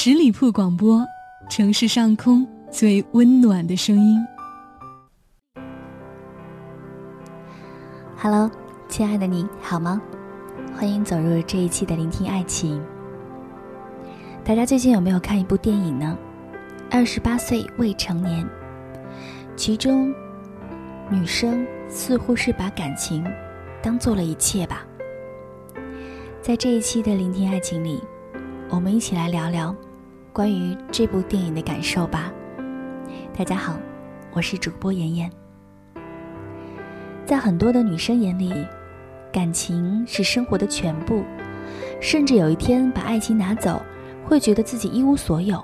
十里铺广播，城市上空最温暖的声音。Hello，亲爱的你好吗？欢迎走入这一期的聆听爱情。大家最近有没有看一部电影呢？二十八岁未成年，其中女生似乎是把感情当做了一切吧。在这一期的聆听爱情里，我们一起来聊聊关于这部电影的感受吧。大家好，我是主播妍妍。在很多的女生眼里，感情是生活的全部，甚至有一天把爱情拿走，会觉得自己一无所有。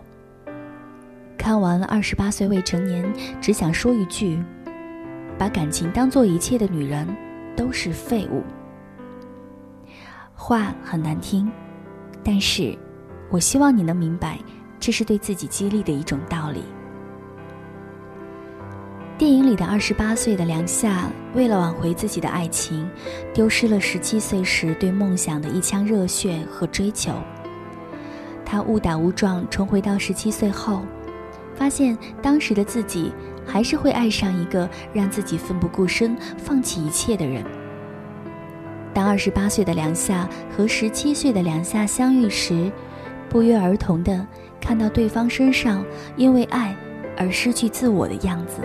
看完了《二十八岁未成年》，只想说一句：把感情当做一切的女人，都是废物。话很难听，但是，我希望你能明白，这是对自己激励的一种道理。电影里的二十八岁的梁夏，为了挽回自己的爱情，丢失了十七岁时对梦想的一腔热血和追求。他误打误撞重回到十七岁后，发现当时的自己还是会爱上一个让自己奋不顾身、放弃一切的人。当二十八岁的梁夏和十七岁的梁夏相遇时，不约而同的看到对方身上因为爱而失去自我的样子。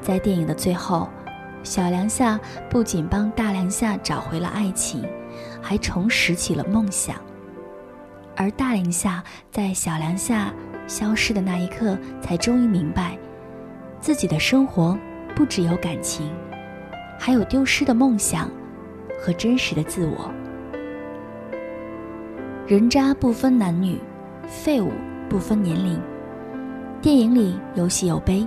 在电影的最后，小梁夏不仅帮大梁夏找回了爱情，还重拾起了梦想。而大梁夏在小梁夏消失的那一刻，才终于明白，自己的生活不只有感情，还有丢失的梦想。和真实的自我。人渣不分男女，废物不分年龄。电影里有喜有悲。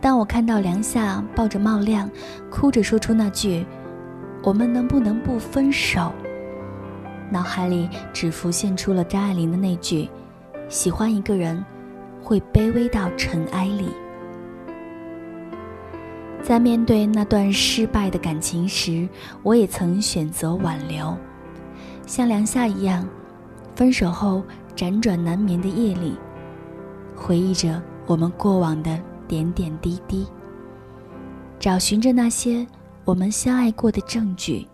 当我看到梁夏抱着茂亮，哭着说出那句“我们能不能不分手”，脑海里只浮现出了张爱玲的那句：“喜欢一个人，会卑微到尘埃里。”在面对那段失败的感情时，我也曾选择挽留，像梁夏一样，分手后辗转难眠的夜里，回忆着我们过往的点点滴滴，找寻着那些我们相爱过的证据，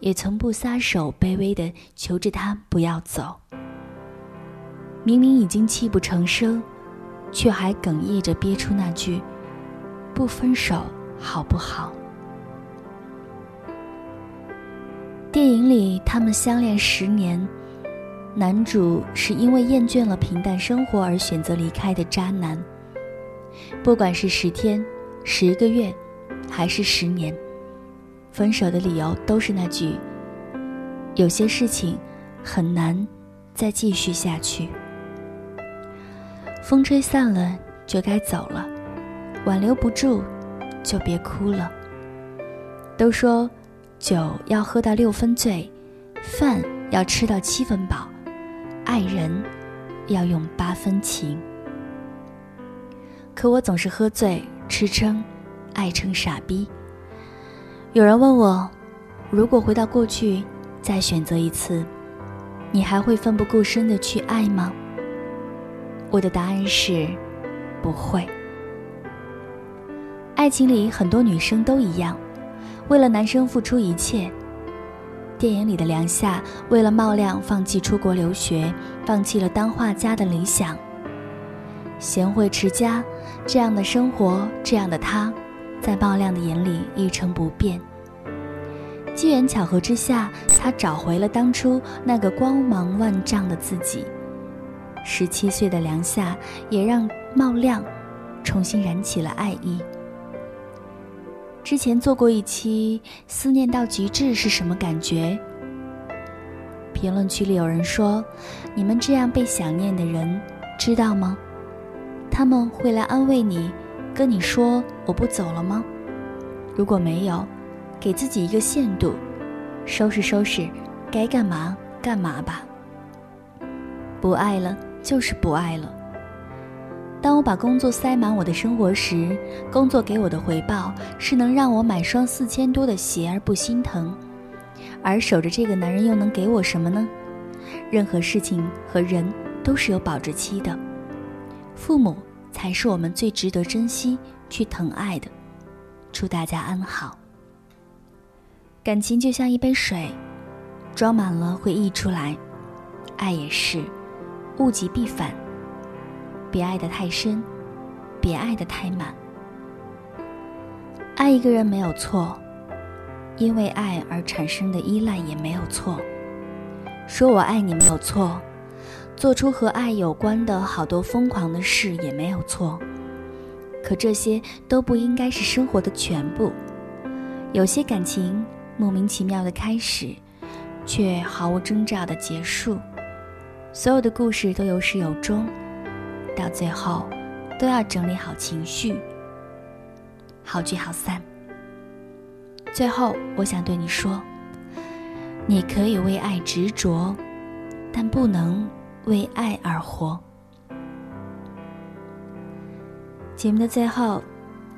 也从不撒手，卑微的求着他不要走。明明已经泣不成声，却还哽咽着憋出那句。不分手好不好？电影里他们相恋十年，男主是因为厌倦了平淡生活而选择离开的渣男。不管是十天、十个月，还是十年，分手的理由都是那句：有些事情很难再继续下去。风吹散了，就该走了。挽留不住，就别哭了。都说，酒要喝到六分醉，饭要吃到七分饱，爱人要用八分情。可我总是喝醉、吃撑、爱成傻逼。有人问我，如果回到过去，再选择一次，你还会奋不顾身的去爱吗？我的答案是，不会。爱情里很多女生都一样，为了男生付出一切。电影里的梁夏为了茂亮放弃出国留学，放弃了当画家的理想。贤惠持家，这样的生活，这样的他，在茂亮的眼里一成不变。机缘巧合之下，他找回了当初那个光芒万丈的自己。十七岁的梁夏也让茂亮重新燃起了爱意。之前做过一期《思念到极致是什么感觉》，评论区里有人说：“你们这样被想念的人，知道吗？他们会来安慰你，跟你说我不走了吗？如果没有，给自己一个限度，收拾收拾，该干嘛干嘛吧。不爱了就是不爱了。”当我把工作塞满我的生活时，工作给我的回报是能让我买双四千多的鞋而不心疼，而守着这个男人又能给我什么呢？任何事情和人都是有保质期的，父母才是我们最值得珍惜去疼爱的。祝大家安好。感情就像一杯水，装满了会溢出来，爱也是，物极必反。别爱得太深，别爱得太满。爱一个人没有错，因为爱而产生的依赖也没有错。说我爱你没有错，做出和爱有关的好多疯狂的事也没有错。可这些都不应该是生活的全部。有些感情莫名其妙的开始，却毫无征兆的结束。所有的故事都有始有终。到最后，都要整理好情绪，好聚好散。最后，我想对你说：你可以为爱执着，但不能为爱而活。节目的最后，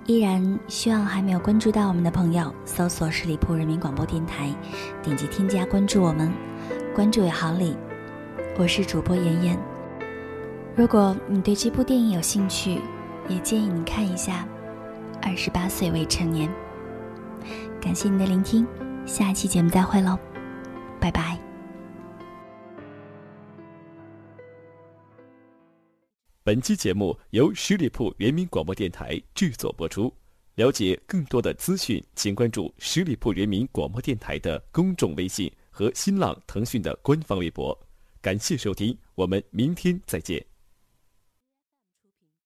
依然希望还没有关注到我们的朋友，搜索十里铺人民广播电台，点击添加关注我们，关注也好礼。我是主播妍妍。如果你对这部电影有兴趣，也建议你看一下《二十八岁未成年》。感谢你的聆听，下期节目再会喽，拜拜。本期节目由十里铺人民广播电台制作播出。了解更多的资讯，请关注十里铺人民广播电台的公众微信和新浪、腾讯的官方微博。感谢收听，我们明天再见。